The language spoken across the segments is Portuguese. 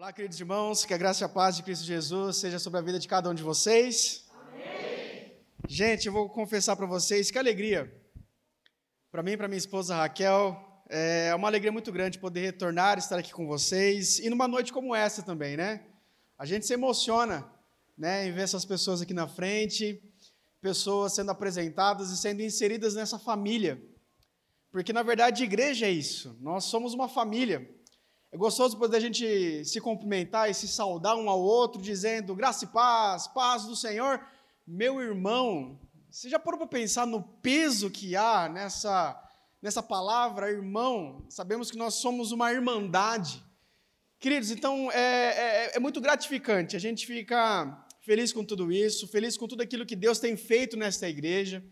Olá, queridos irmãos, que a graça e a paz de Cristo Jesus seja sobre a vida de cada um de vocês. Amém. Gente, eu vou confessar para vocês que alegria. Para mim e para minha esposa Raquel, é uma alegria muito grande poder retornar, estar aqui com vocês e numa noite como essa também, né? A gente se emociona, né, em ver essas pessoas aqui na frente, pessoas sendo apresentadas e sendo inseridas nessa família. Porque na verdade, igreja é isso. Nós somos uma família. É gostoso poder a gente se cumprimentar e se saudar um ao outro, dizendo graça e paz, paz do Senhor. Meu irmão, você já parou para pensar no peso que há nessa, nessa palavra, irmão? Sabemos que nós somos uma irmandade. Queridos, então é, é, é muito gratificante. A gente fica feliz com tudo isso, feliz com tudo aquilo que Deus tem feito nesta igreja.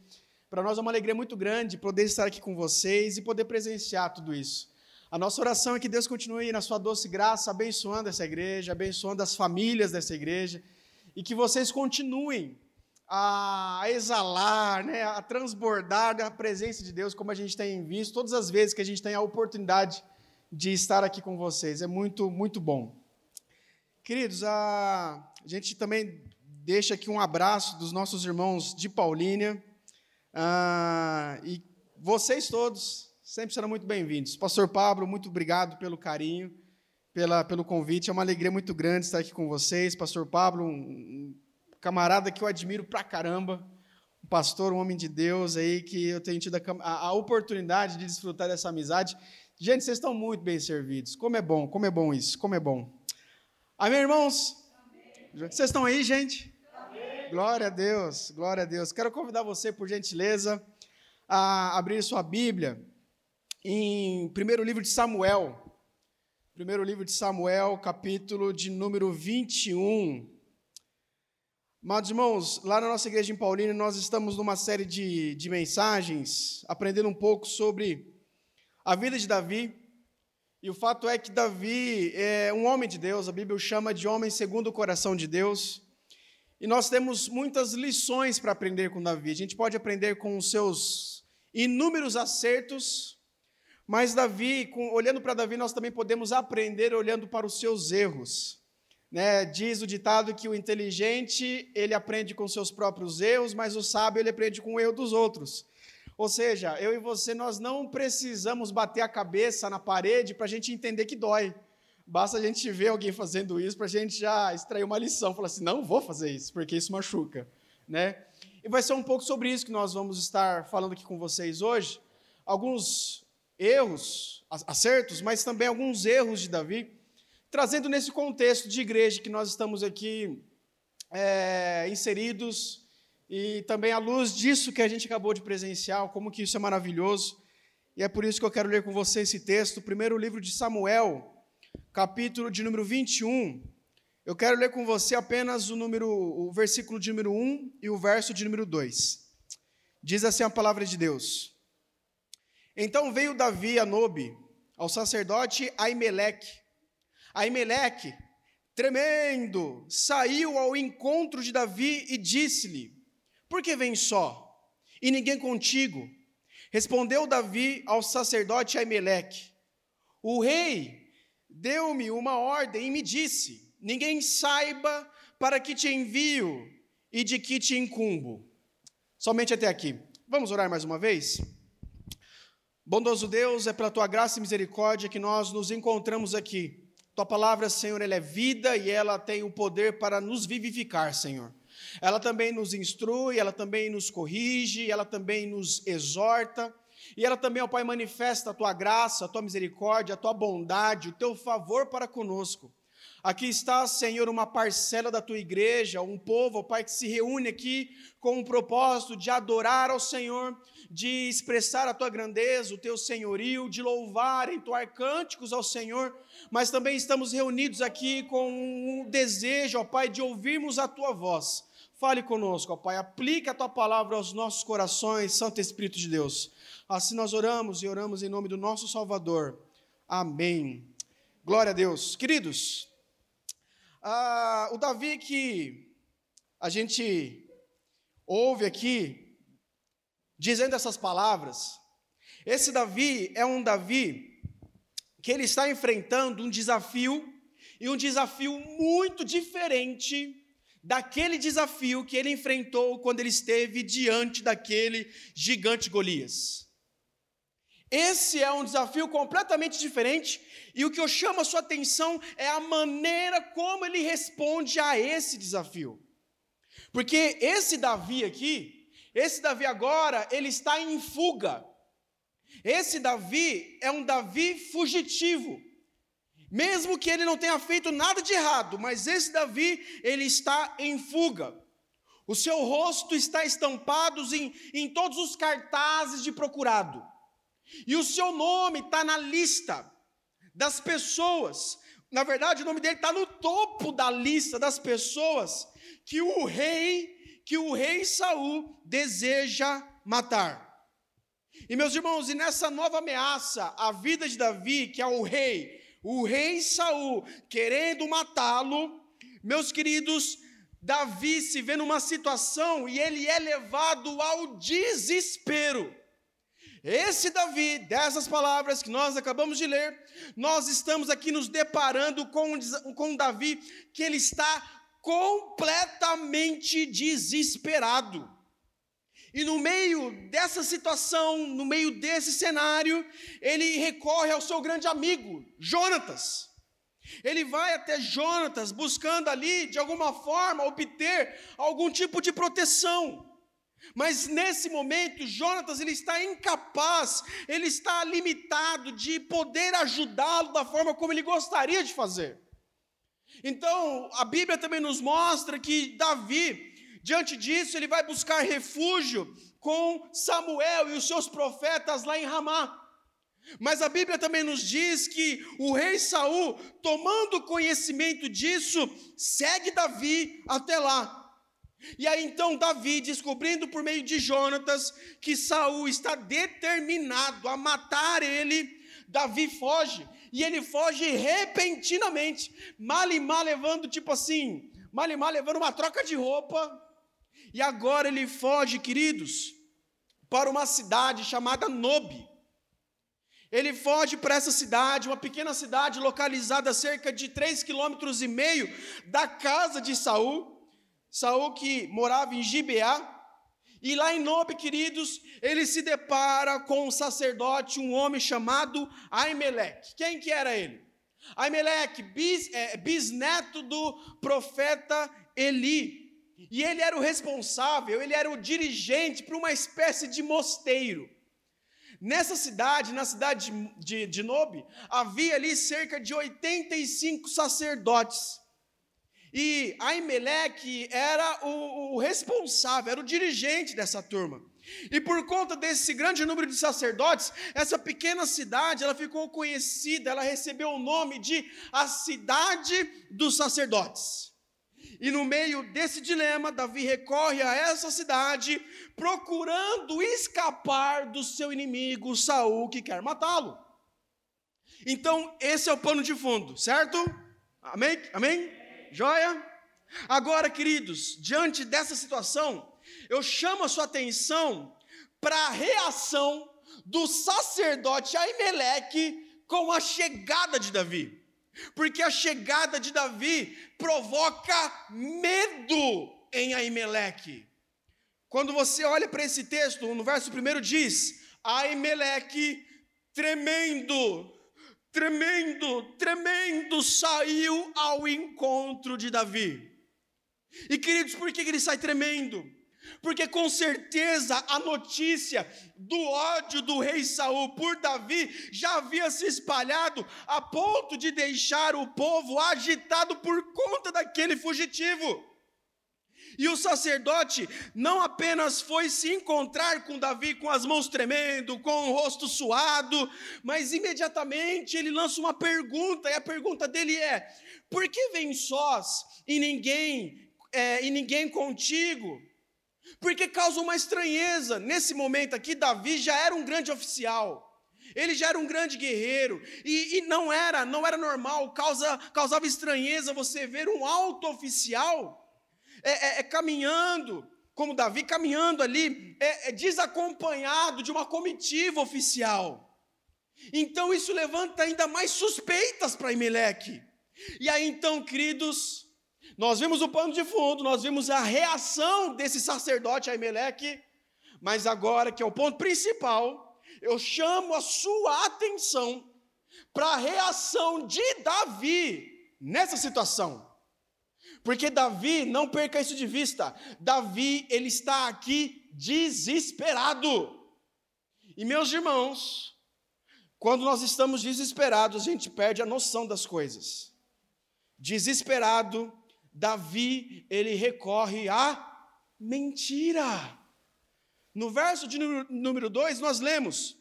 Para nós é uma alegria muito grande poder estar aqui com vocês e poder presenciar tudo isso. A nossa oração é que Deus continue na sua doce graça, abençoando essa igreja, abençoando as famílias dessa igreja, e que vocês continuem a exalar, né, a transbordar da presença de Deus, como a gente tem visto todas as vezes que a gente tem a oportunidade de estar aqui com vocês. É muito, muito bom. Queridos, a gente também deixa aqui um abraço dos nossos irmãos de Paulínia, ah, e vocês todos, sempre serão muito bem-vindos. Pastor Pablo, muito obrigado pelo carinho, pela, pelo convite. É uma alegria muito grande estar aqui com vocês. Pastor Pablo, um, camarada que eu admiro pra caramba, um pastor, um homem de Deus aí, que eu tenho tido a, a, a oportunidade de desfrutar dessa amizade. Gente, vocês estão muito bem servidos. Como é bom, como é bom isso, como é bom. Amém, irmãos? Amém. Vocês estão aí, gente? Amém. Glória a Deus, glória a Deus. Quero convidar você, por gentileza, a abrir sua Bíblia em primeiro livro de Samuel, primeiro livro de Samuel, capítulo de número 21. Amados irmãos, lá na nossa igreja em Paulínia, nós estamos numa série de, de mensagens, aprendendo um pouco sobre a vida de Davi. E o fato é que Davi é um homem de Deus, a Bíblia o chama de homem segundo o coração de Deus. E nós temos muitas lições para aprender com Davi. A gente pode aprender com os seus inúmeros acertos, mas Davi, com, olhando para Davi, nós também podemos aprender olhando para os seus erros. Né? Diz o ditado que o inteligente ele aprende com seus próprios erros, mas o sábio ele aprende com o erro dos outros. Ou seja, eu e você nós não precisamos bater a cabeça na parede para a gente entender que dói. Basta a gente ver alguém fazendo isso para a gente já extrair uma lição, falar assim, não vou fazer isso porque isso machuca, né? E vai ser um pouco sobre isso que nós vamos estar falando aqui com vocês hoje. Alguns erros, acertos, mas também alguns erros de Davi, trazendo nesse contexto de igreja que nós estamos aqui é, inseridos e também à luz disso que a gente acabou de presenciar, como que isso é maravilhoso. E é por isso que eu quero ler com você esse texto, primeiro livro de Samuel, capítulo de número 21. Eu quero ler com você apenas o número, o versículo de número 1 e o verso de número 2. Diz assim a palavra de Deus: então veio Davi a Nobe, ao sacerdote Aimeleque. Aimeleque, tremendo, saiu ao encontro de Davi e disse-lhe: Por que vem só? E ninguém contigo? Respondeu Davi ao sacerdote Aimeleque: O rei deu-me uma ordem e me disse: Ninguém saiba para que te envio e de que te incumbo. Somente até aqui. Vamos orar mais uma vez? Bondoso Deus, é pela tua graça e misericórdia que nós nos encontramos aqui. Tua palavra, Senhor, ela é vida e ela tem o poder para nos vivificar, Senhor. Ela também nos instrui, ela também nos corrige, ela também nos exorta. E ela também, ó Pai, manifesta a tua graça, a tua misericórdia, a tua bondade, o teu favor para conosco. Aqui está, Senhor, uma parcela da tua igreja, um povo, ó Pai, que se reúne aqui com o propósito de adorar ao Senhor, de expressar a tua grandeza, o teu senhorio, de louvar, entoar cânticos ao Senhor, mas também estamos reunidos aqui com um desejo, ó Pai, de ouvirmos a tua voz. Fale conosco, ó Pai, aplica a tua palavra aos nossos corações, Santo Espírito de Deus. Assim nós oramos e oramos em nome do nosso Salvador. Amém. Glória a Deus. Queridos, ah, o Davi que a gente ouve aqui, dizendo essas palavras, esse Davi é um Davi que ele está enfrentando um desafio e um desafio muito diferente daquele desafio que ele enfrentou quando ele esteve diante daquele gigante Golias. Esse é um desafio completamente diferente, e o que eu chamo a sua atenção é a maneira como ele responde a esse desafio. Porque esse Davi aqui, esse Davi agora, ele está em fuga. Esse Davi é um Davi fugitivo. Mesmo que ele não tenha feito nada de errado, mas esse Davi, ele está em fuga. O seu rosto está estampado em, em todos os cartazes de procurado. E o seu nome está na lista das pessoas. Na verdade, o nome dele está no topo da lista das pessoas que o rei, que o rei Saul deseja matar. E meus irmãos, e nessa nova ameaça à vida de Davi, que é o rei, o rei Saul querendo matá-lo, meus queridos, Davi se vê numa situação e ele é levado ao desespero. Esse Davi, dessas palavras que nós acabamos de ler, nós estamos aqui nos deparando com, com Davi que ele está completamente desesperado. E no meio dessa situação, no meio desse cenário, ele recorre ao seu grande amigo, Jonatas. Ele vai até Jonatas buscando ali, de alguma forma, obter algum tipo de proteção. Mas nesse momento, Jonatas ele está incapaz, ele está limitado de poder ajudá-lo da forma como ele gostaria de fazer. Então, a Bíblia também nos mostra que Davi, diante disso, ele vai buscar refúgio com Samuel e os seus profetas lá em Ramá. Mas a Bíblia também nos diz que o rei Saul, tomando conhecimento disso, segue Davi até lá. E aí então Davi, descobrindo por meio de Jonatas que Saul está determinado a matar ele, Davi foge, e ele foge repentinamente, mal e mal levando tipo assim, mal e mal levando uma troca de roupa. E agora ele foge, queridos, para uma cidade chamada Nobe. Ele foge para essa cidade, uma pequena cidade localizada a cerca de três quilômetros meio da casa de Saul. Saul que morava em Gibeá, e lá em Nobe, queridos, ele se depara com um sacerdote, um homem chamado Aimeleque. Quem que era ele? Aimeleque, bis, é, bisneto do profeta Eli. E ele era o responsável, ele era o dirigente para uma espécie de mosteiro. Nessa cidade, na cidade de, de, de Nobe, havia ali cerca de 85 sacerdotes. E Aimeleque era o, o responsável, era o dirigente dessa turma. E por conta desse grande número de sacerdotes, essa pequena cidade, ela ficou conhecida, ela recebeu o nome de a cidade dos sacerdotes. E no meio desse dilema, Davi recorre a essa cidade, procurando escapar do seu inimigo Saul, que quer matá-lo. Então, esse é o pano de fundo, certo? Amém? Amém? Joia? Agora, queridos, diante dessa situação, eu chamo a sua atenção para a reação do sacerdote Aimeleque com a chegada de Davi. Porque a chegada de Davi provoca medo em Aimeleque. Quando você olha para esse texto, no verso primeiro diz: Aimeleque tremendo tremendo, tremendo, saiu ao encontro de Davi. E queridos, por que ele sai tremendo? Porque com certeza a notícia do ódio do rei Saul por Davi já havia se espalhado a ponto de deixar o povo agitado por conta daquele fugitivo. E o sacerdote não apenas foi se encontrar com Davi com as mãos tremendo, com o rosto suado, mas imediatamente ele lança uma pergunta, e a pergunta dele é: por que vem sós e ninguém, é, e ninguém contigo? Porque causa uma estranheza. Nesse momento aqui, Davi já era um grande oficial. Ele já era um grande guerreiro e, e não era, não era normal. Causa, causava estranheza você ver um alto oficial é, é, é caminhando, como Davi, caminhando ali, é, é desacompanhado de uma comitiva oficial. Então isso levanta ainda mais suspeitas para Imeleque. E aí então, queridos, nós vimos o pano de fundo, nós vimos a reação desse sacerdote Aimeleque, mas agora, que é o ponto principal, eu chamo a sua atenção para a reação de Davi nessa situação. Porque Davi, não perca isso de vista, Davi, ele está aqui desesperado. E meus irmãos, quando nós estamos desesperados, a gente perde a noção das coisas. Desesperado, Davi, ele recorre à mentira. No verso de número 2, nós lemos: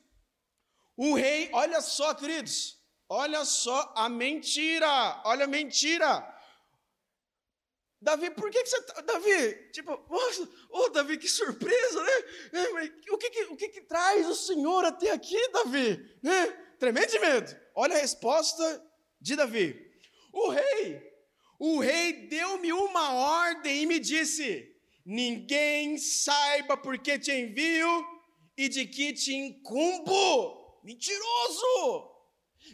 o rei, olha só, queridos, olha só a mentira, olha a mentira. Davi, por que, que você tá, Davi, tipo, ô oh, Davi, que surpresa, né? É, o que que, o que que traz o Senhor até aqui, Davi? Né? Tremendo de medo. Olha a resposta de Davi. O rei, o rei deu-me uma ordem e me disse: Ninguém saiba por que te envio e de que te incumbo. Mentiroso!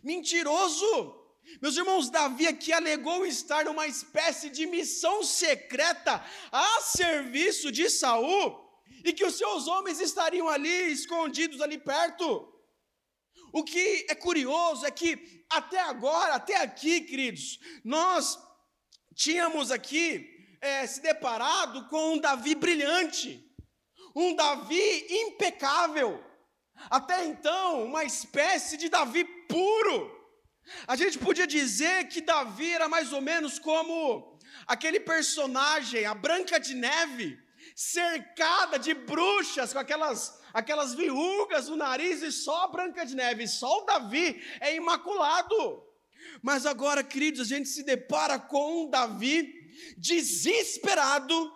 Mentiroso! Meus irmãos, Davi aqui alegou estar numa espécie de missão secreta a serviço de Saul e que os seus homens estariam ali escondidos ali perto. O que é curioso é que até agora, até aqui, queridos, nós tínhamos aqui é, se deparado com um Davi brilhante, um Davi impecável. Até então, uma espécie de Davi puro a gente podia dizer que Davi era mais ou menos como aquele personagem, a Branca de Neve, cercada de bruxas com aquelas aquelas viúgas no nariz e só a Branca de Neve, só o Davi é imaculado. Mas agora, queridos, a gente se depara com um Davi desesperado,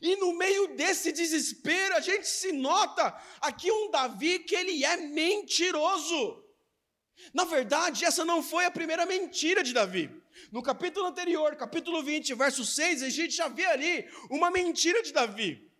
e no meio desse desespero, a gente se nota aqui um Davi que ele é mentiroso. Na verdade, essa não foi a primeira mentira de Davi. No capítulo anterior, capítulo 20, verso 6, a gente já vê ali uma mentira de Davi.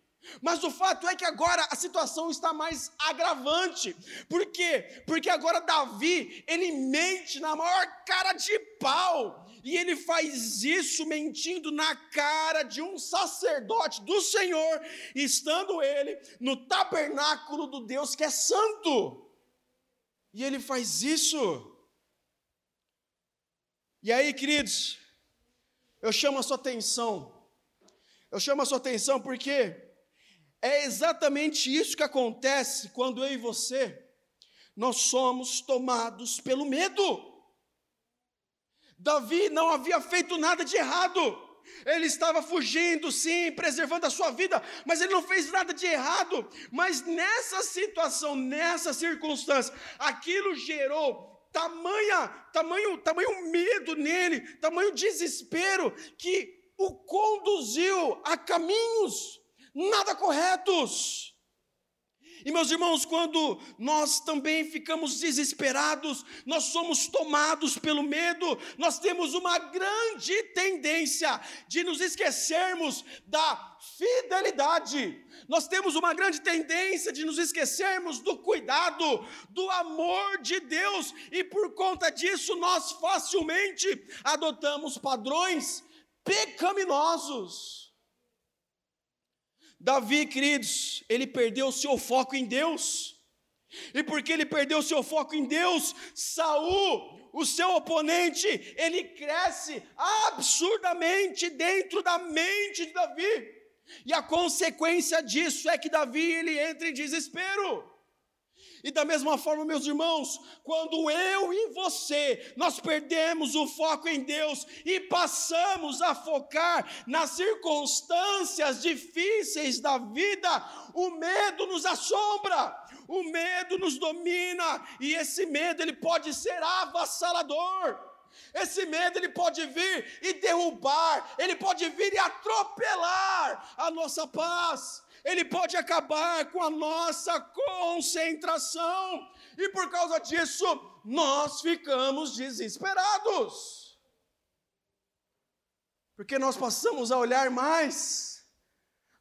Mas o fato é que agora a situação está mais agravante. Por quê? Porque agora Davi, ele mente na maior cara de pau. E ele faz isso mentindo na cara de um sacerdote do Senhor, estando ele no tabernáculo do Deus que é santo. E ele faz isso. E aí, queridos, eu chamo a sua atenção. Eu chamo a sua atenção porque é exatamente isso que acontece quando eu e você nós somos tomados pelo medo. Davi não havia feito nada de errado. Ele estava fugindo, sim, preservando a sua vida, mas ele não fez nada de errado. Mas nessa situação, nessa circunstância, aquilo gerou tamanha, tamanho, tamanho medo nele, tamanho desespero que o conduziu a caminhos nada corretos. E meus irmãos, quando nós também ficamos desesperados, nós somos tomados pelo medo, nós temos uma grande tendência de nos esquecermos da fidelidade. Nós temos uma grande tendência de nos esquecermos do cuidado, do amor de Deus, e por conta disso nós facilmente adotamos padrões pecaminosos. Davi, queridos, ele perdeu o seu foco em Deus. E porque ele perdeu o seu foco em Deus, Saul, o seu oponente, ele cresce absurdamente dentro da mente de Davi. E a consequência disso é que Davi ele entra em desespero. E da mesma forma, meus irmãos, quando eu e você nós perdemos o foco em Deus e passamos a focar nas circunstâncias difíceis da vida, o medo nos assombra, o medo nos domina e esse medo ele pode ser avassalador. Esse medo ele pode vir e derrubar, ele pode vir e atropelar a nossa paz ele pode acabar com a nossa concentração, e por causa disso, nós ficamos desesperados. Porque nós passamos a olhar mais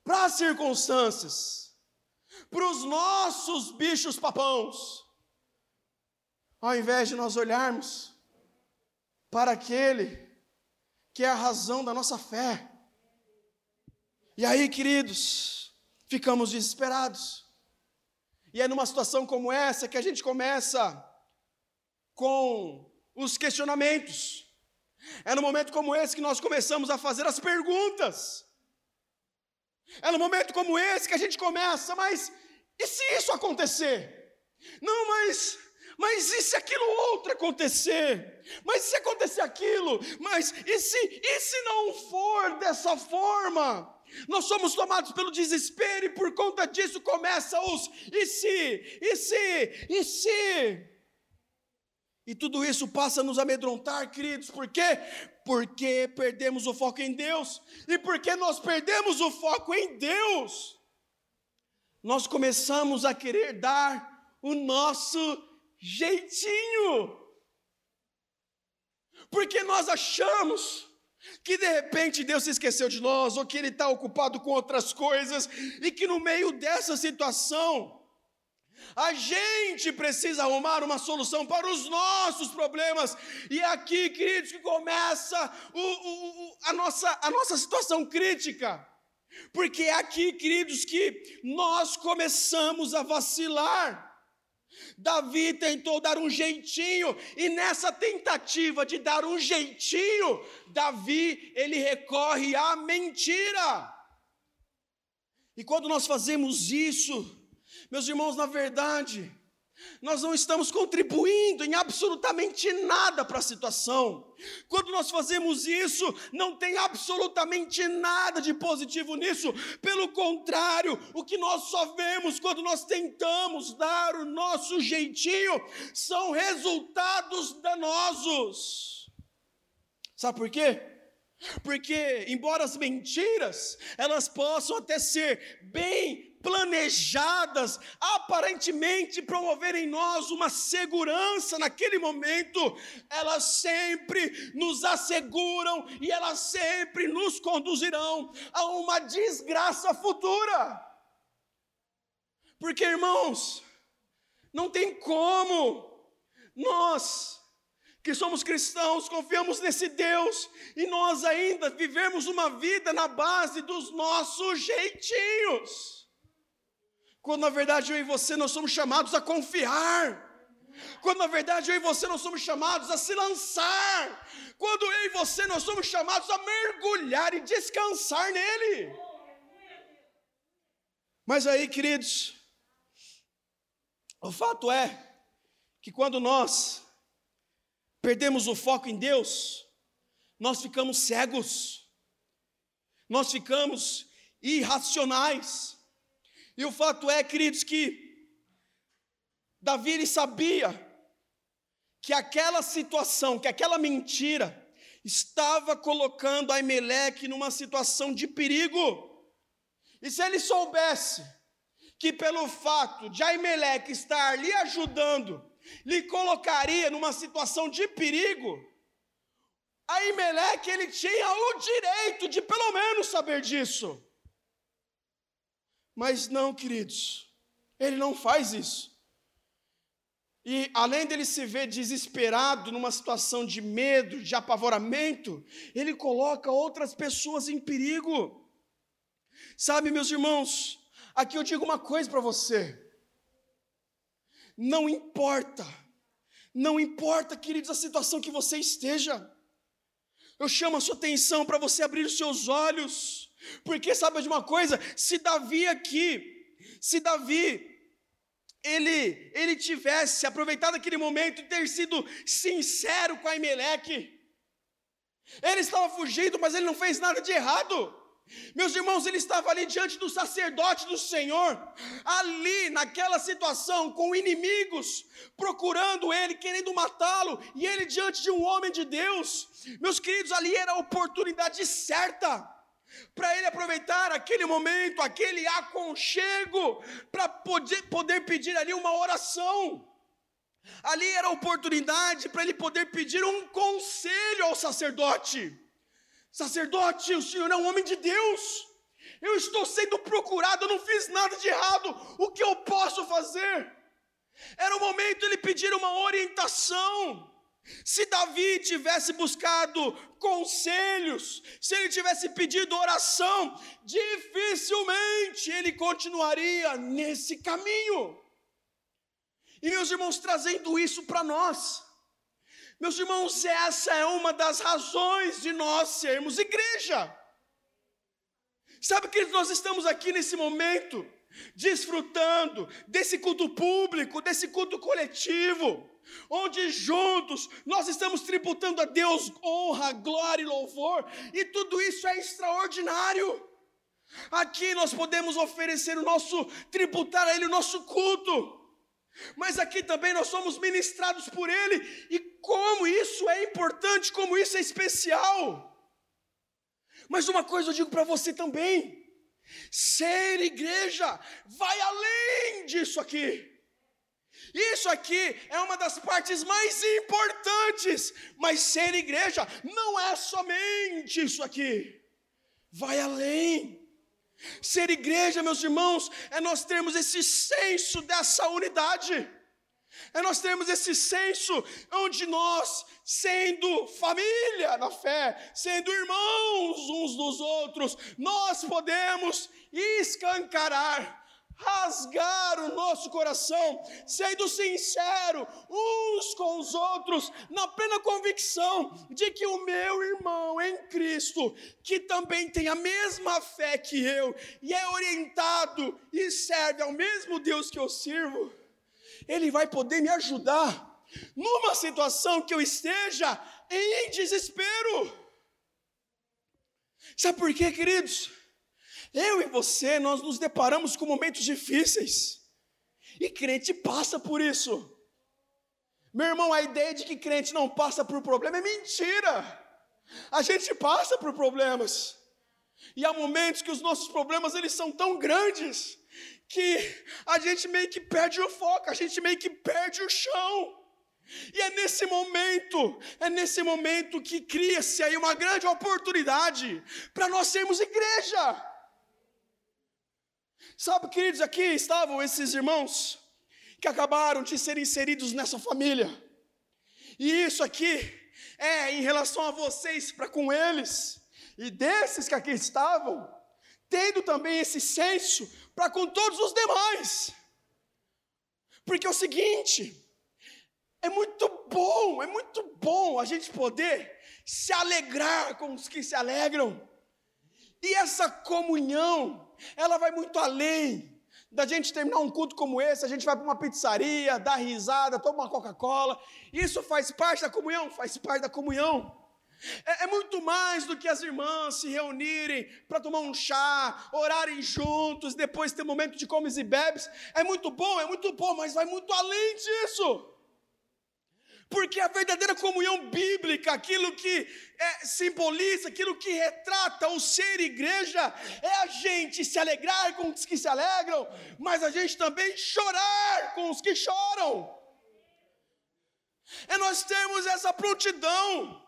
para as circunstâncias, para os nossos bichos papãos, ao invés de nós olharmos para aquele que é a razão da nossa fé. E aí, queridos, ficamos desesperados. E é numa situação como essa que a gente começa com os questionamentos. É no momento como esse que nós começamos a fazer as perguntas. É no momento como esse que a gente começa, mas e se isso acontecer? Não, mas mas e se aquilo outro acontecer? Mas e se acontecer aquilo? Mas e se, e se não for dessa forma? Nós somos tomados pelo desespero e por conta disso começa os e se, e se, e se. E tudo isso passa a nos amedrontar, queridos, por quê? Porque perdemos o foco em Deus. E porque nós perdemos o foco em Deus, nós começamos a querer dar o nosso jeitinho. Porque nós achamos que de repente Deus se esqueceu de nós, ou que Ele está ocupado com outras coisas, e que no meio dessa situação, a gente precisa arrumar uma solução para os nossos problemas, e é aqui, queridos, que começa o, o, o, a, nossa, a nossa situação crítica, porque é aqui, queridos, que nós começamos a vacilar. Davi tentou dar um jeitinho, e nessa tentativa de dar um jeitinho, Davi, ele recorre à mentira. E quando nós fazemos isso, meus irmãos, na verdade, nós não estamos contribuindo em absolutamente nada para a situação. Quando nós fazemos isso, não tem absolutamente nada de positivo nisso. Pelo contrário, o que nós só vemos quando nós tentamos dar o nosso jeitinho são resultados danosos. Sabe por quê? Porque, embora as mentiras, elas possam até ser bem planejadas, aparentemente promover em nós uma segurança naquele momento, elas sempre nos asseguram e elas sempre nos conduzirão a uma desgraça futura. Porque, irmãos, não tem como nós que somos cristãos, confiamos nesse Deus e nós ainda vivemos uma vida na base dos nossos jeitinhos. Quando na verdade eu e você nós somos chamados a confiar. Quando na verdade eu e você nós somos chamados a se lançar. Quando eu e você nós somos chamados a mergulhar e descansar nele. Mas aí, queridos, o fato é que quando nós perdemos o foco em Deus, nós ficamos cegos, nós ficamos irracionais, e o fato é, queridos, que Davi ele sabia que aquela situação, que aquela mentira, estava colocando Aimeleque numa situação de perigo. E se ele soubesse que pelo fato de Aimeleque estar lhe ajudando, lhe colocaria numa situação de perigo, Aimeleque ele tinha o direito de pelo menos saber disso. Mas não, queridos, ele não faz isso. E além dele se ver desesperado numa situação de medo, de apavoramento, ele coloca outras pessoas em perigo. Sabe, meus irmãos, aqui eu digo uma coisa para você. Não importa, não importa, queridos, a situação que você esteja. Eu chamo a sua atenção para você abrir os seus olhos porque sabe de uma coisa? Se Davi aqui, se Davi ele, ele tivesse aproveitado aquele momento e ter sido sincero com Aimeleque, ele estava fugindo, mas ele não fez nada de errado. Meus irmãos, ele estava ali diante do sacerdote do Senhor, ali naquela situação, com inimigos, procurando ele, querendo matá-lo, e ele diante de um homem de Deus. Meus queridos, ali era a oportunidade certa para ele aproveitar aquele momento, aquele aconchego, para poder, poder pedir ali uma oração. Ali era a oportunidade para ele poder pedir um conselho ao sacerdote. Sacerdote, o senhor é um homem de Deus. Eu estou sendo procurado, eu não fiz nada de errado. O que eu posso fazer? Era o momento de ele pedir uma orientação. Se Davi tivesse buscado conselhos, se ele tivesse pedido oração, dificilmente ele continuaria nesse caminho. E meus irmãos, trazendo isso para nós, meus irmãos, essa é uma das razões de nós sermos igreja. Sabe que nós estamos aqui nesse momento, desfrutando desse culto público, desse culto coletivo, onde juntos nós estamos tributando a Deus honra, glória e louvor, e tudo isso é extraordinário. Aqui nós podemos oferecer o nosso, tributar a Ele o nosso culto, mas aqui também nós somos ministrados por Ele, e como isso é importante, como isso é especial. Mas uma coisa eu digo para você também: ser igreja vai além disso aqui. Isso aqui é uma das partes mais importantes, mas ser igreja não é somente isso aqui, vai além. Ser igreja, meus irmãos, é nós termos esse senso dessa unidade, é nós termos esse senso onde nós, sendo família na fé, sendo irmãos uns dos outros, nós podemos escancarar rasgar o nosso coração, sendo sincero uns com os outros, na plena convicção de que o meu irmão em Cristo, que também tem a mesma fé que eu, e é orientado e serve ao mesmo Deus que eu sirvo, ele vai poder me ajudar numa situação que eu esteja em desespero. Sabe por quê, queridos? Eu e você, nós nos deparamos com momentos difíceis. E crente passa por isso. Meu irmão, a ideia de que crente não passa por problema é mentira. A gente passa por problemas. E há momentos que os nossos problemas eles são tão grandes que a gente meio que perde o foco, a gente meio que perde o chão. E é nesse momento, é nesse momento que cria-se aí uma grande oportunidade para nós sermos igreja. Sabe, queridos, aqui estavam esses irmãos que acabaram de ser inseridos nessa família. E isso aqui é em relação a vocês para com eles. E desses que aqui estavam, tendo também esse senso para com todos os demais. Porque é o seguinte, é muito bom, é muito bom a gente poder se alegrar com os que se alegram. E essa comunhão, ela vai muito além da gente terminar um culto como esse, a gente vai para uma pizzaria, dá risada, toma uma Coca-Cola. Isso faz parte da comunhão? Faz parte da comunhão. É, é muito mais do que as irmãs se reunirem para tomar um chá, orarem juntos, depois ter um momento de comes e bebes. É muito bom, é muito bom, mas vai muito além disso. Porque a verdadeira comunhão bíblica, aquilo que é, simboliza, aquilo que retrata o ser igreja, é a gente se alegrar com os que se alegram, mas a gente também chorar com os que choram. É nós termos essa prontidão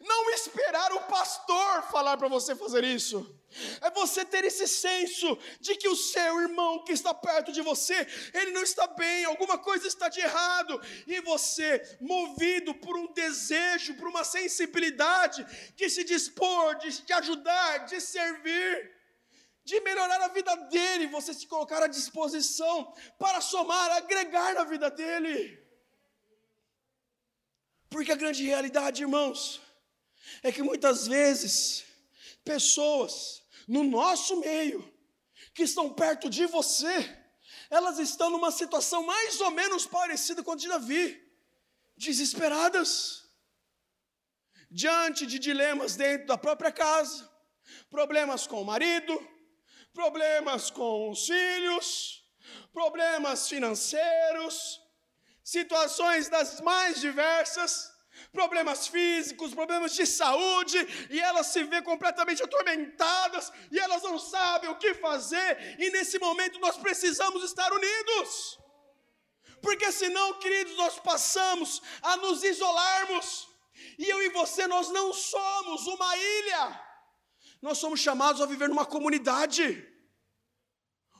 não esperar o pastor falar para você fazer isso. É você ter esse senso de que o seu irmão que está perto de você, ele não está bem, alguma coisa está de errado, e você, movido por um desejo, por uma sensibilidade de se dispor, de te ajudar, de servir, de melhorar a vida dele, você se colocar à disposição para somar, agregar na vida dele. Porque a grande realidade, irmãos, é que muitas vezes pessoas no nosso meio que estão perto de você, elas estão numa situação mais ou menos parecida com a de Davi, desesperadas, diante de dilemas dentro da própria casa, problemas com o marido, problemas com os filhos, problemas financeiros, situações das mais diversas, problemas físicos, problemas de saúde, e elas se vê completamente atormentadas, e elas não sabem o que fazer, e nesse momento nós precisamos estar unidos. Porque senão, queridos, nós passamos a nos isolarmos, e eu e você nós não somos uma ilha. Nós somos chamados a viver numa comunidade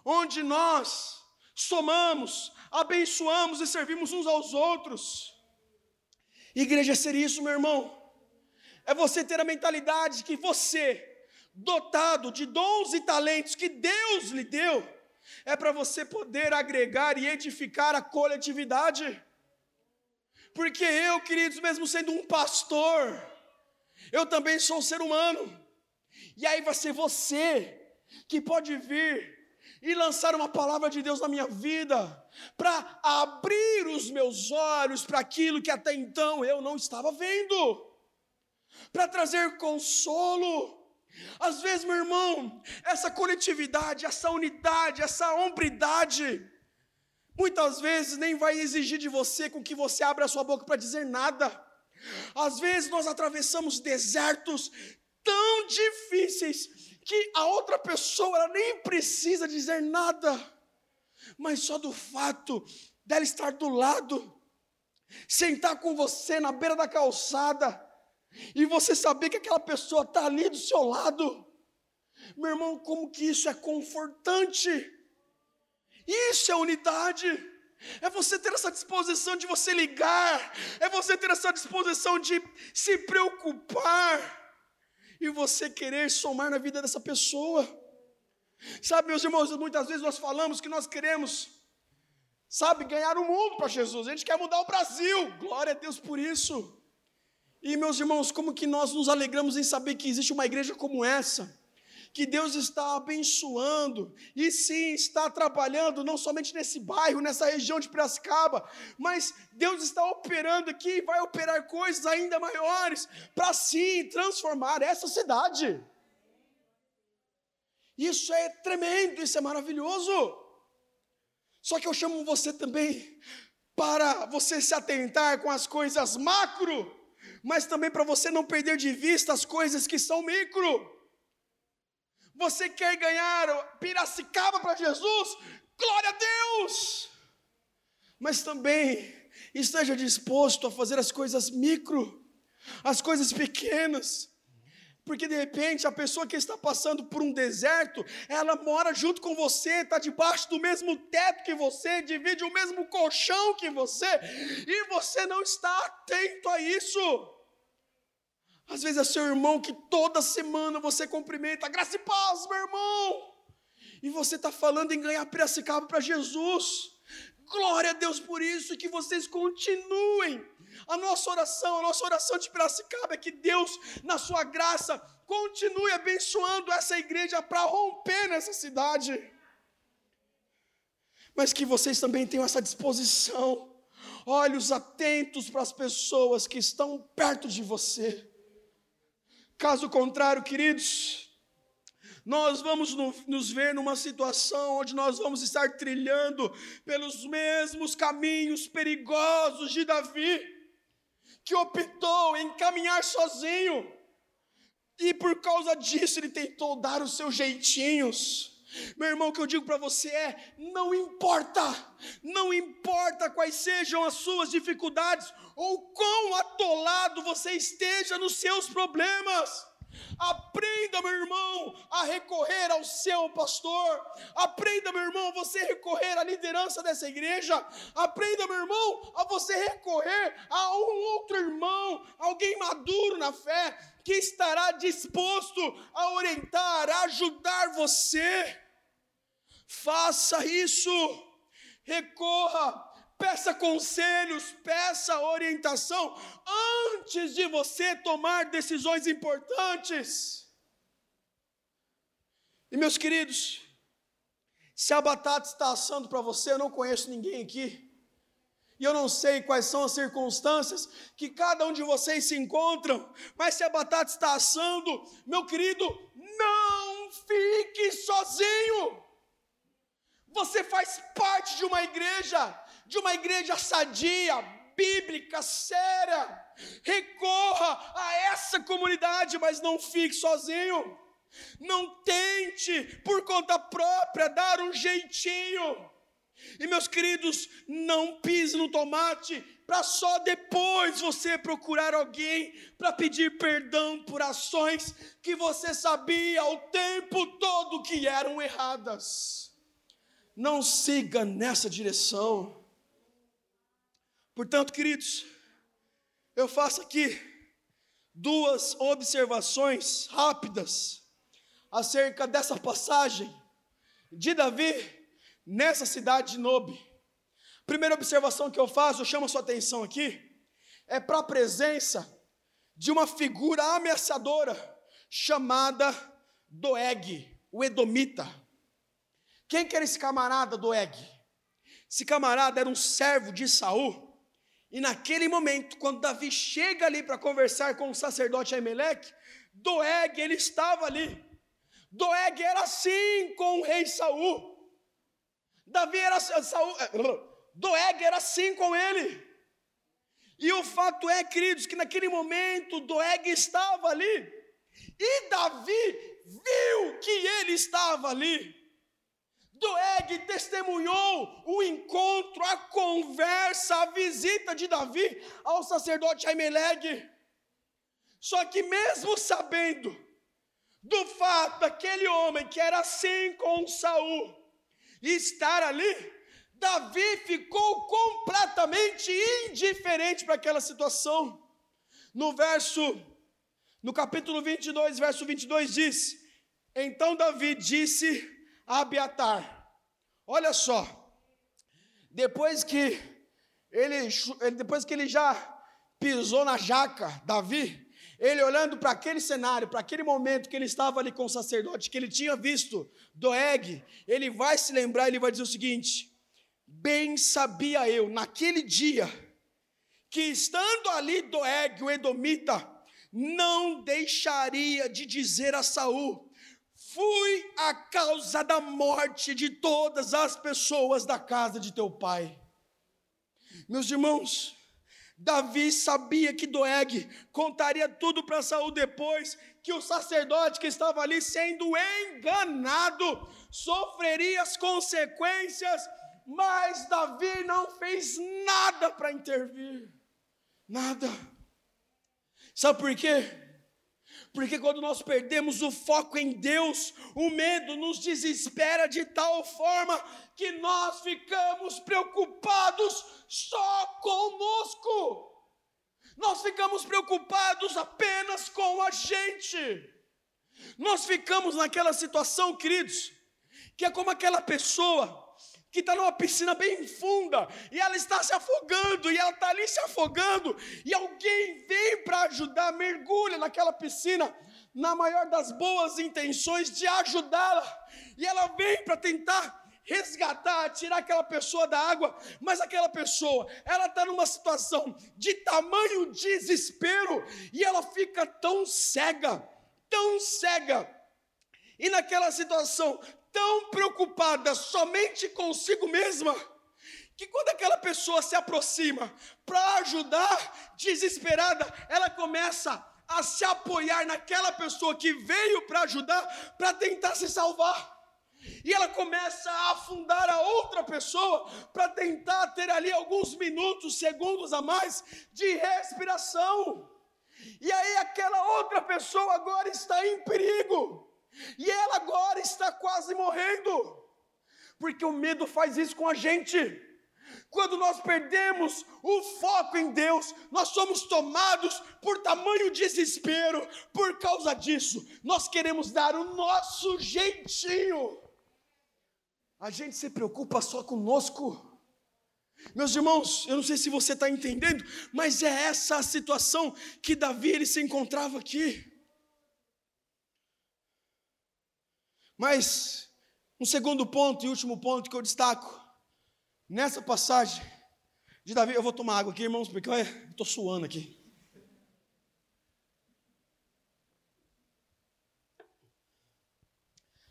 onde nós somamos, abençoamos e servimos uns aos outros. Igreja é ser isso, meu irmão. É você ter a mentalidade que você, dotado de dons e talentos que Deus lhe deu, é para você poder agregar e edificar a coletividade. Porque eu, queridos, mesmo sendo um pastor, eu também sou um ser humano. E aí vai ser você que pode vir e lançar uma palavra de Deus na minha vida, para abrir os meus olhos para aquilo que até então eu não estava vendo, para trazer consolo. Às vezes, meu irmão, essa coletividade, essa unidade, essa hombridade, muitas vezes nem vai exigir de você com que você abra a sua boca para dizer nada. Às vezes nós atravessamos desertos tão difíceis que a outra pessoa ela nem precisa dizer nada, mas só do fato dela estar do lado, sentar com você na beira da calçada, e você saber que aquela pessoa está ali do seu lado, meu irmão, como que isso é confortante, isso é unidade. É você ter essa disposição de você ligar, é você ter essa disposição de se preocupar, e você querer somar na vida dessa pessoa. Sabe, meus irmãos, muitas vezes nós falamos que nós queremos, sabe, ganhar o mundo para Jesus, a gente quer mudar o Brasil, glória a Deus por isso. E meus irmãos, como que nós nos alegramos em saber que existe uma igreja como essa, que Deus está abençoando, e sim, está trabalhando, não somente nesse bairro, nessa região de Piracicaba, mas Deus está operando aqui e vai operar coisas ainda maiores, para sim transformar essa cidade. Isso é tremendo, isso é maravilhoso. Só que eu chamo você também para você se atentar com as coisas macro, mas também para você não perder de vista as coisas que são micro. Você quer ganhar Piracicaba para Jesus? Glória a Deus! Mas também esteja disposto a fazer as coisas micro, as coisas pequenas. Porque de repente a pessoa que está passando por um deserto, ela mora junto com você, está debaixo do mesmo teto que você, divide o mesmo colchão que você, e você não está atento a isso. Às vezes é seu irmão que toda semana você cumprimenta, graça e paz, meu irmão. E você está falando em ganhar Piracicaba para Jesus. Glória a Deus por isso, e que vocês continuem. A nossa oração, a nossa oração de Piracicaba é que Deus, na sua graça, continue abençoando essa igreja para romper nessa cidade. Mas que vocês também tenham essa disposição, olhos atentos para as pessoas que estão perto de você Caso contrário, queridos, nós vamos nos ver numa situação onde nós vamos estar trilhando pelos mesmos caminhos perigosos de Davi, que optou em caminhar sozinho, e por causa disso ele tentou dar os seus jeitinhos. Meu irmão, o que eu digo para você é: não importa, não importa quais sejam as suas dificuldades, ou quão atolado você esteja nos seus problemas. Aprenda, meu irmão, a recorrer ao seu pastor. Aprenda, meu irmão, a você recorrer à liderança dessa igreja. Aprenda, meu irmão, a você recorrer a um outro irmão, alguém maduro na fé, que estará disposto a orientar, a ajudar você. Faça isso. Recorra peça conselhos, peça orientação antes de você tomar decisões importantes. E meus queridos, se a batata está assando para você, eu não conheço ninguém aqui. E eu não sei quais são as circunstâncias que cada um de vocês se encontram, mas se a batata está assando, meu querido, não fique sozinho. Você faz parte de uma igreja de uma igreja sadia, bíblica, séria. Recorra a essa comunidade, mas não fique sozinho. Não tente, por conta própria, dar um jeitinho. E meus queridos, não pise no tomate para só depois você procurar alguém para pedir perdão por ações que você sabia o tempo todo que eram erradas. Não siga nessa direção. Portanto, queridos, eu faço aqui duas observações rápidas acerca dessa passagem de Davi nessa cidade de Nobe. Primeira observação que eu faço, eu chamo a sua atenção aqui, é para a presença de uma figura ameaçadora chamada Doeg, o Edomita. Quem que era esse camarada Doeg? Esse camarada era um servo de Saul. E naquele momento, quando Davi chega ali para conversar com o sacerdote Aimeleque, Doeg, ele estava ali. Doeg era assim com o rei Saul. Davi era Saul, eh, Doeg era assim com ele. E o fato é, queridos, que naquele momento Doeg estava ali. E Davi viu que ele estava ali. Doeg testemunhou o encontro, a conversa, a visita de Davi ao sacerdote Aimeleg. Só que mesmo sabendo do fato daquele homem que era assim com Saul estar ali, Davi ficou completamente indiferente para aquela situação. No verso, no capítulo 22, verso 22 diz: Então Davi disse Abiatar: Olha só, depois que ele, depois que ele já pisou na jaca, Davi, ele olhando para aquele cenário, para aquele momento que ele estava ali com o sacerdote, que ele tinha visto Doeg, ele vai se lembrar, ele vai dizer o seguinte: Bem sabia eu, naquele dia, que estando ali Doeg, o Edomita, não deixaria de dizer a Saul: Fui a causa da morte de todas as pessoas da casa de teu pai. Meus irmãos, Davi sabia que Doeg contaria tudo para Saul depois, que o sacerdote que estava ali sendo enganado sofreria as consequências, mas Davi não fez nada para intervir. Nada. Sabe por quê? Porque quando nós perdemos o foco em Deus, o medo nos desespera de tal forma que nós ficamos preocupados só conosco. Nós ficamos preocupados apenas com a gente. Nós ficamos naquela situação, queridos, que é como aquela pessoa que está numa piscina bem funda e ela está se afogando e ela está ali se afogando e alguém vem para ajudar, mergulha naquela piscina na maior das boas intenções de ajudá-la e ela vem para tentar resgatar, tirar aquela pessoa da água, mas aquela pessoa, ela está numa situação de tamanho desespero e ela fica tão cega, tão cega, e naquela situação tão preocupada somente consigo mesma, que quando aquela pessoa se aproxima para ajudar, desesperada, ela começa a se apoiar naquela pessoa que veio para ajudar, para tentar se salvar. E ela começa a afundar a outra pessoa para tentar ter ali alguns minutos, segundos a mais de respiração. E aí aquela outra pessoa agora está em perigo. E ela agora está quase morrendo. Porque o medo faz isso com a gente. Quando nós perdemos o foco em Deus, nós somos tomados por tamanho desespero. Por causa disso, nós queremos dar o nosso jeitinho. A gente se preocupa só conosco. Meus irmãos, eu não sei se você está entendendo, mas é essa a situação que Davi ele se encontrava aqui. Mas, um segundo ponto e último ponto que eu destaco, nessa passagem de Davi, eu vou tomar água aqui, irmãos, porque eu estou suando aqui.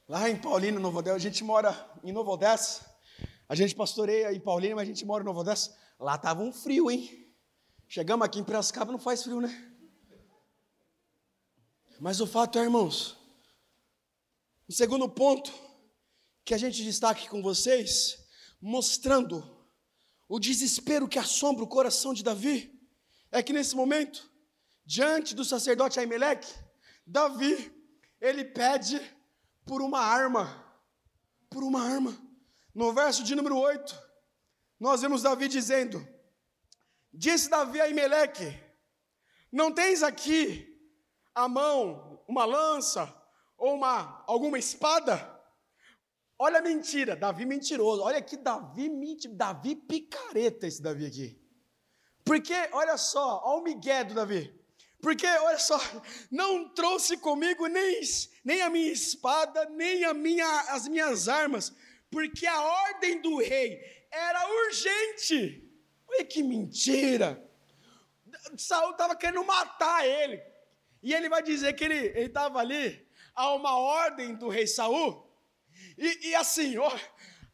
Lá em Paulina, Novo Odessa, a gente mora em Novo Odessa, a gente pastoreia em Paulina, mas a gente mora em Novo Odessa. Lá estava um frio, hein? Chegamos aqui em Piracicaba, não faz frio, né? Mas o fato é, irmãos, o segundo ponto que a gente destaca com vocês, mostrando o desespero que assombra o coração de Davi, é que nesse momento, diante do sacerdote Aimeleque, Davi, ele pede por uma arma, por uma arma. No verso de número 8, nós vemos Davi dizendo: Disse Davi a Aimeleque: Não tens aqui a mão uma lança ou uma alguma espada? Olha a mentira, Davi mentiroso. Olha que Davi mentira, Davi picareta esse Davi aqui. Porque, olha só, olha o migué do Davi. Porque, olha só, não trouxe comigo nem, nem a minha espada, nem a minha, as minhas armas, porque a ordem do rei era urgente. Olha que mentira. Saul estava querendo matar ele. E ele vai dizer que ele estava ali a uma ordem do rei Saul. E, e assim, ó,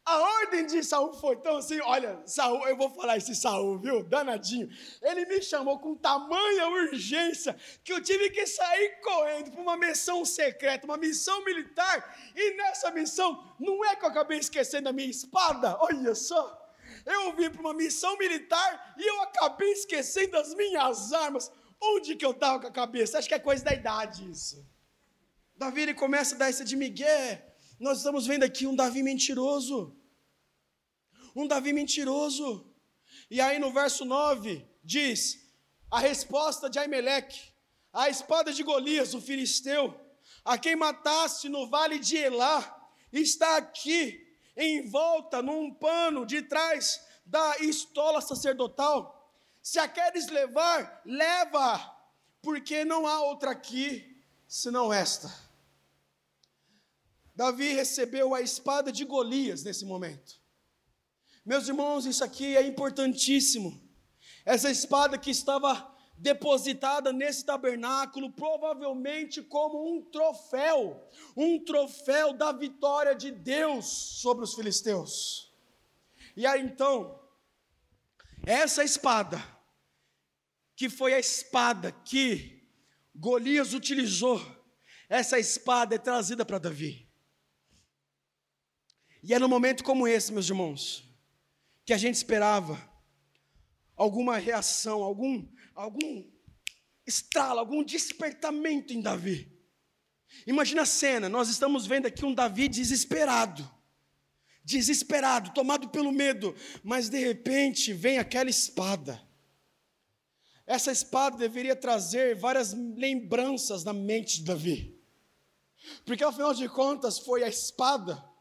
a ordem de Saul foi tão assim, olha, Saul, eu vou falar esse Saul, viu? Danadinho. Ele me chamou com tamanha urgência que eu tive que sair correndo para uma missão secreta, uma missão militar. E nessa missão, não é que eu acabei esquecendo a minha espada, olha só. Eu vim para uma missão militar e eu acabei esquecendo as minhas armas. Onde que eu estava com a cabeça? Acho que é coisa da idade isso. Davi ele começa a dar essa de Miguel. Nós estamos vendo aqui um Davi mentiroso. Um Davi mentiroso. E aí no verso 9 diz: a resposta de Aimeleque, a espada de Golias, o filisteu, a quem mataste no vale de Elá, está aqui, em volta, num pano de trás da estola sacerdotal. Se a queres levar, leva, porque não há outra aqui senão esta. Davi recebeu a espada de Golias nesse momento. Meus irmãos, isso aqui é importantíssimo. Essa espada que estava depositada nesse tabernáculo, provavelmente como um troféu, um troféu da vitória de Deus sobre os filisteus. E aí então, essa espada, que foi a espada que Golias utilizou, essa espada é trazida para Davi. E é num momento como esse, meus irmãos, que a gente esperava alguma reação, algum, algum estralo, algum despertamento em Davi. Imagina a cena, nós estamos vendo aqui um Davi desesperado, desesperado, tomado pelo medo, mas de repente vem aquela espada. Essa espada deveria trazer várias lembranças na mente de Davi, porque afinal de contas foi a espada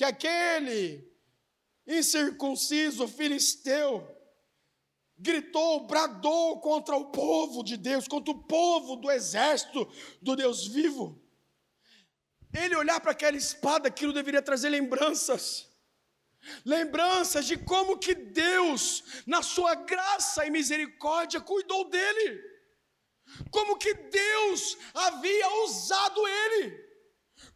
que aquele incircunciso filisteu gritou, bradou contra o povo de Deus, contra o povo do exército do Deus vivo. Ele olhar para aquela espada, aquilo deveria trazer lembranças. Lembranças de como que Deus, na sua graça e misericórdia, cuidou dele. Como que Deus havia usado ele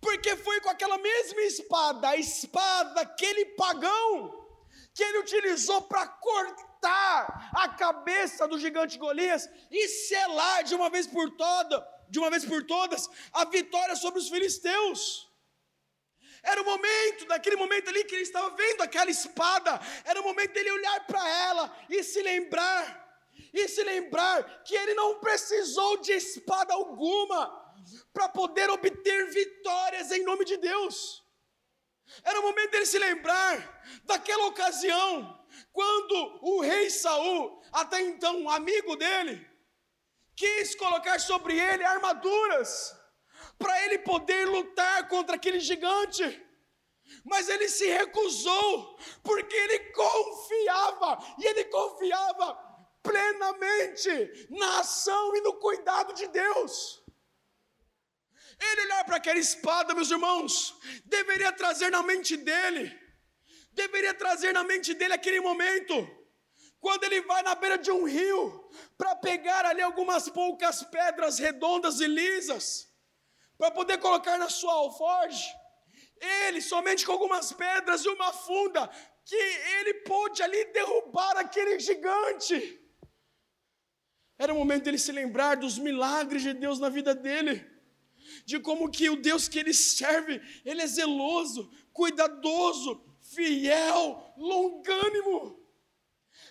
porque foi com aquela mesma espada, a espada daquele pagão, que ele utilizou para cortar a cabeça do gigante Golias e selar de uma vez por toda, de uma vez por todas, a vitória sobre os filisteus. Era o momento, daquele momento ali que ele estava vendo aquela espada, era o momento dele olhar para ela e se lembrar, e se lembrar que ele não precisou de espada alguma, para poder obter vitórias em nome de Deus. Era o momento dele se lembrar daquela ocasião, quando o rei Saul, até então amigo dele, quis colocar sobre ele armaduras, para ele poder lutar contra aquele gigante. Mas ele se recusou, porque ele confiava, e ele confiava plenamente na ação e no cuidado de Deus. Ele olhar para aquela espada, meus irmãos, deveria trazer na mente dele, deveria trazer na mente dele aquele momento, quando ele vai na beira de um rio, para pegar ali algumas poucas pedras redondas e lisas, para poder colocar na sua alforge, ele somente com algumas pedras e uma funda, que ele pôde ali derrubar aquele gigante. Era o momento dele se lembrar dos milagres de Deus na vida dele de como que o Deus que ele serve, ele é zeloso, cuidadoso, fiel, longânimo.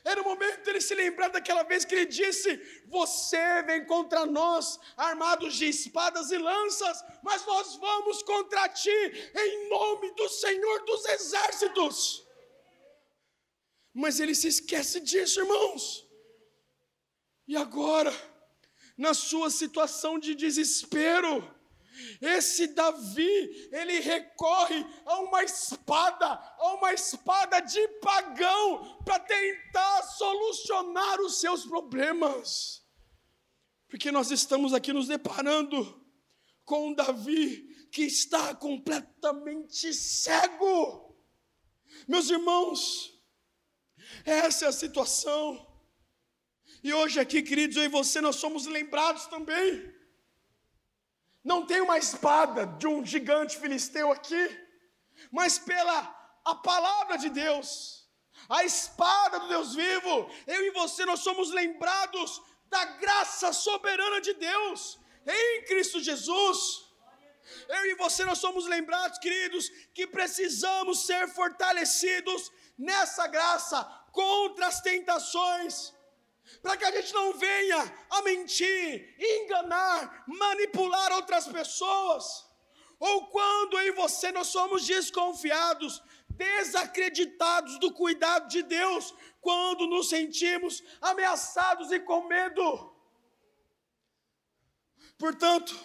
Era o momento dele se lembrar daquela vez que ele disse: Você vem contra nós, armados de espadas e lanças, mas nós vamos contra ti, em nome do Senhor dos exércitos. Mas ele se esquece disso, irmãos. E agora, na sua situação de desespero. Esse Davi, ele recorre a uma espada, a uma espada de pagão, para tentar solucionar os seus problemas. Porque nós estamos aqui nos deparando com um Davi que está completamente cego. Meus irmãos, essa é a situação. E hoje aqui, queridos, eu e você, nós somos lembrados também não tem uma espada de um gigante filisteu aqui, mas pela a palavra de Deus, a espada do Deus vivo, eu e você nós somos lembrados da graça soberana de Deus em Cristo Jesus. Eu e você nós somos lembrados, queridos, que precisamos ser fortalecidos nessa graça contra as tentações para que a gente não venha a mentir, enganar, manipular outras pessoas, ou quando eu e você nós somos desconfiados, desacreditados do cuidado de Deus, quando nos sentimos ameaçados e com medo. Portanto,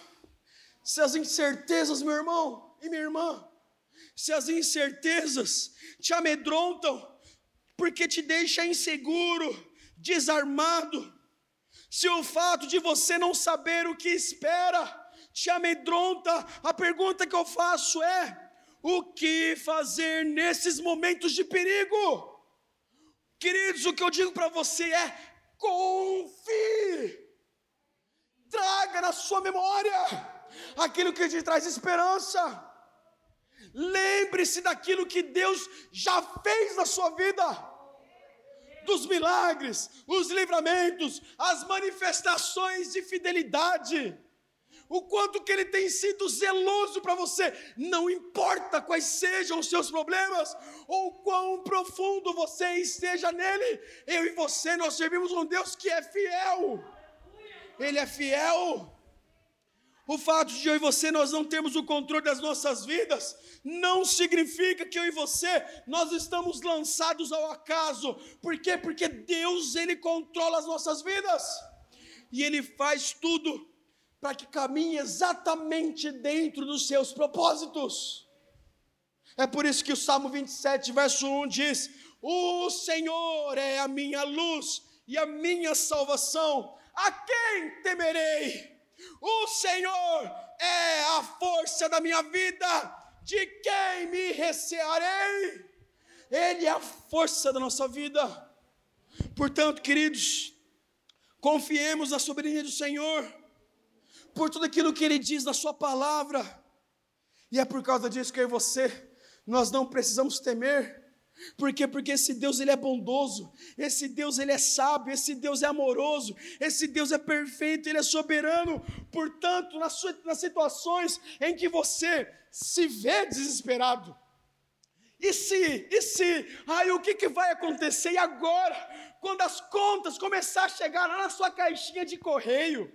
se as incertezas, meu irmão e minha irmã, se as incertezas te amedrontam, porque te deixa inseguro, desarmado, se o fato de você não saber o que espera te amedronta, a pergunta que eu faço é: o que fazer nesses momentos de perigo? Queridos, o que eu digo para você é: confie, traga na sua memória aquilo que te traz esperança. Lembre-se daquilo que Deus já fez na sua vida dos milagres, os livramentos, as manifestações de fidelidade. O quanto que ele tem sido zeloso para você, não importa quais sejam os seus problemas, ou quão profundo você esteja nele, eu e você, nós servimos um Deus que é fiel. Ele é fiel. O fato de eu e você nós não temos o controle das nossas vidas, não significa que eu e você nós estamos lançados ao acaso. Por quê? Porque Deus ele controla as nossas vidas. E ele faz tudo para que caminhe exatamente dentro dos seus propósitos. É por isso que o Salmo 27, verso 1 diz: O Senhor é a minha luz e a minha salvação, a quem temerei? O Senhor é a força da minha vida, de quem me recearei? Ele é a força da nossa vida. Portanto, queridos, confiemos na soberania do Senhor, por tudo aquilo que Ele diz na Sua palavra, e é por causa disso que eu e você, nós não precisamos temer, por quê? Porque esse Deus ele é bondoso, esse Deus ele é sábio, esse Deus é amoroso, esse Deus é perfeito, ele é soberano. Portanto, nas, nas situações em que você se vê desesperado, e se, e se, aí o que, que vai acontecer? E agora, quando as contas começar a chegar lá na sua caixinha de correio,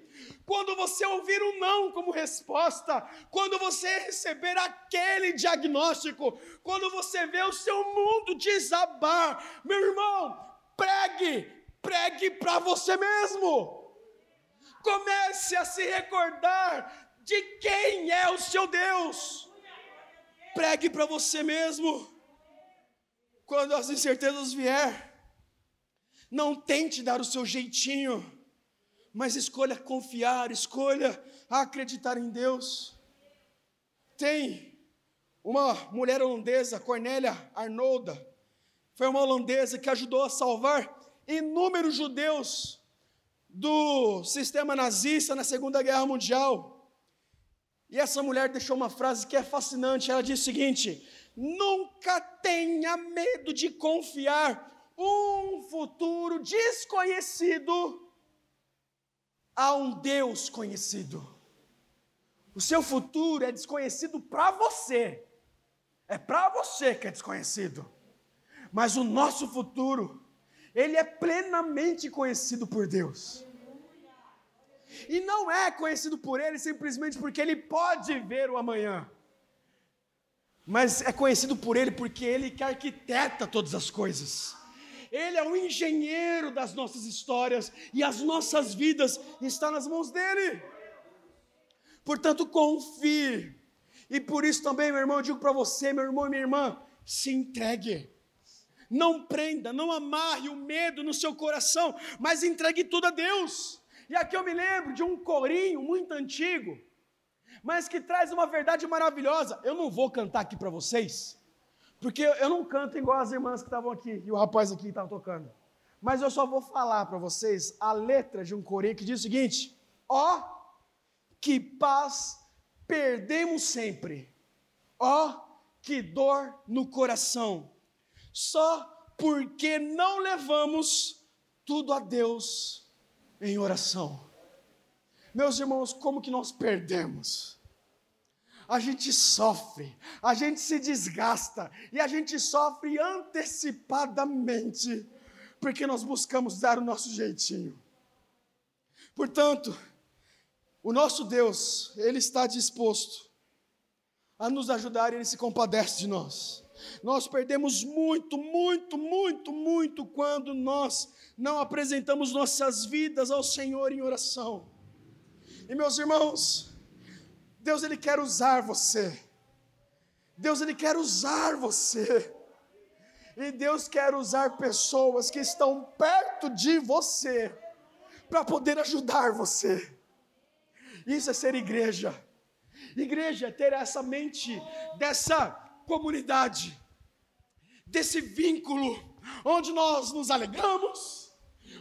quando você ouvir um não como resposta, quando você receber aquele diagnóstico, quando você vê o seu mundo desabar, meu irmão, pregue, pregue para você mesmo. Comece a se recordar de quem é o seu Deus. Pregue para você mesmo. Quando as incertezas vier, não tente dar o seu jeitinho mas escolha confiar, escolha acreditar em Deus. Tem uma mulher holandesa, Cornélia Arnolda, foi uma holandesa que ajudou a salvar inúmeros judeus do sistema nazista na Segunda Guerra Mundial. E essa mulher deixou uma frase que é fascinante. Ela diz o seguinte: Nunca tenha medo de confiar um futuro desconhecido há um Deus conhecido. O seu futuro é desconhecido para você. É para você que é desconhecido. Mas o nosso futuro, ele é plenamente conhecido por Deus. E não é conhecido por ele simplesmente porque ele pode ver o amanhã. Mas é conhecido por ele porque ele que arquiteta todas as coisas. Ele é o engenheiro das nossas histórias e as nossas vidas estão nas mãos dele. Portanto, confie. E por isso também, meu irmão, eu digo para você, meu irmão e minha irmã, se entregue. Não prenda, não amarre o medo no seu coração, mas entregue tudo a Deus. E aqui eu me lembro de um corinho muito antigo, mas que traz uma verdade maravilhosa. Eu não vou cantar aqui para vocês, porque eu não canto igual as irmãs que estavam aqui e o rapaz aqui estava tocando. Mas eu só vou falar para vocês a letra de um corinho que diz o seguinte: Ó, oh, que paz perdemos sempre. Ó, oh, que dor no coração. Só porque não levamos tudo a Deus em oração. Meus irmãos, como que nós perdemos? A gente sofre, a gente se desgasta e a gente sofre antecipadamente, porque nós buscamos dar o nosso jeitinho. Portanto, o nosso Deus, Ele está disposto a nos ajudar e Ele se compadece de nós. Nós perdemos muito, muito, muito, muito quando nós não apresentamos nossas vidas ao Senhor em oração. E meus irmãos, Deus ele quer usar você. Deus ele quer usar você. E Deus quer usar pessoas que estão perto de você para poder ajudar você. Isso é ser igreja. Igreja é ter essa mente dessa comunidade, desse vínculo, onde nós nos alegramos,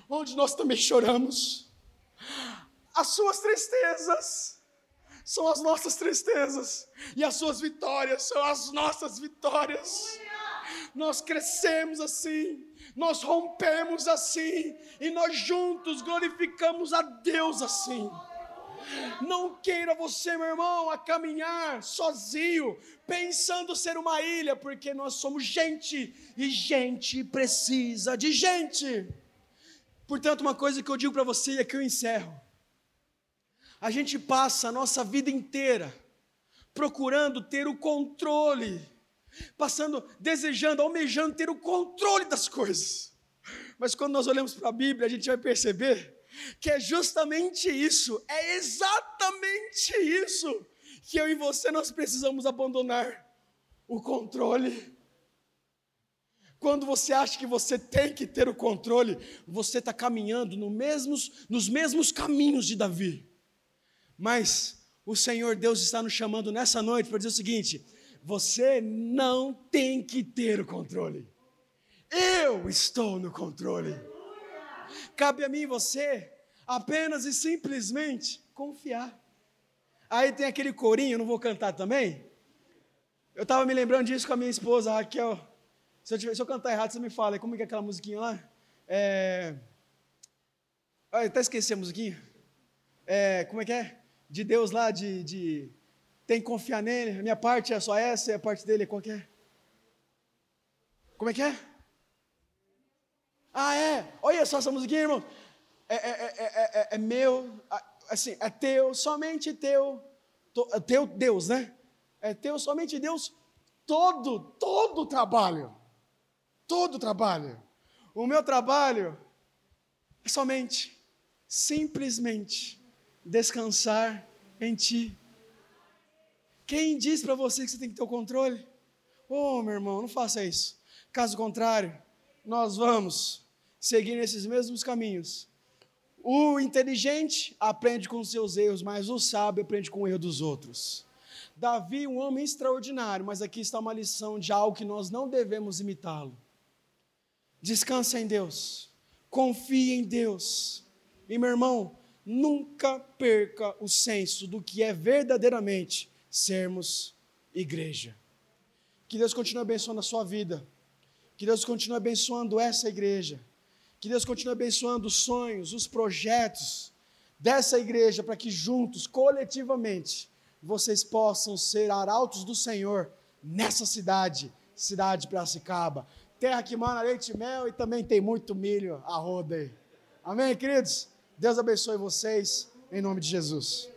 onde nós também choramos. As suas tristezas são as nossas tristezas, e as suas vitórias são as nossas vitórias. Nós crescemos assim, nós rompemos assim, e nós juntos glorificamos a Deus assim. Não queira você, meu irmão, a caminhar sozinho, pensando ser uma ilha, porque nós somos gente e gente precisa de gente. Portanto, uma coisa que eu digo para você e aqui eu encerro. A gente passa a nossa vida inteira procurando ter o controle, passando, desejando, almejando ter o controle das coisas. Mas quando nós olhamos para a Bíblia, a gente vai perceber que é justamente isso, é exatamente isso que eu e você nós precisamos abandonar o controle. Quando você acha que você tem que ter o controle, você está caminhando no mesmos, nos mesmos caminhos de Davi. Mas o Senhor Deus está nos chamando nessa noite para dizer o seguinte: você não tem que ter o controle. Eu estou no controle. Cabe a mim e você apenas e simplesmente confiar. Aí tem aquele corinho, não vou cantar também. Eu estava me lembrando disso com a minha esposa, Raquel. Se eu, tiver, se eu cantar errado, você me fala. Como é que é aquela musiquinha lá? É... Ah, até esqueci a musiquinha. É, como é que é? De Deus lá, de, de... Tem que confiar nele. A minha parte é só essa e a parte dele é qual que é? Como é que é? Ah, é? Olha só essa musiquinha, irmão. É, é, é, é, meu, assim, é teu, somente teu, teu Deus, né? É teu, somente Deus, todo, todo o trabalho, todo o trabalho. O meu trabalho é somente, simplesmente, descansar em Ti. Quem diz para você que você tem que ter o controle? Oh, meu irmão, não faça isso. Caso contrário, nós vamos seguir nesses mesmos caminhos o inteligente aprende com seus erros, mas o sábio aprende com o erro dos outros. Davi, um homem extraordinário, mas aqui está uma lição de algo que nós não devemos imitá-lo. Descansa em Deus, confie em Deus. E meu irmão, nunca perca o senso do que é verdadeiramente sermos igreja. Que Deus continue abençoando a sua vida. Que Deus continue abençoando essa igreja. Que Deus continue abençoando os sonhos, os projetos dessa igreja, para que juntos, coletivamente, vocês possam ser arautos do Senhor nessa cidade, cidade de Piracicaba. Terra que mana leite e mel e também tem muito milho a roda aí. Amém, queridos? Deus abençoe vocês, em nome de Jesus.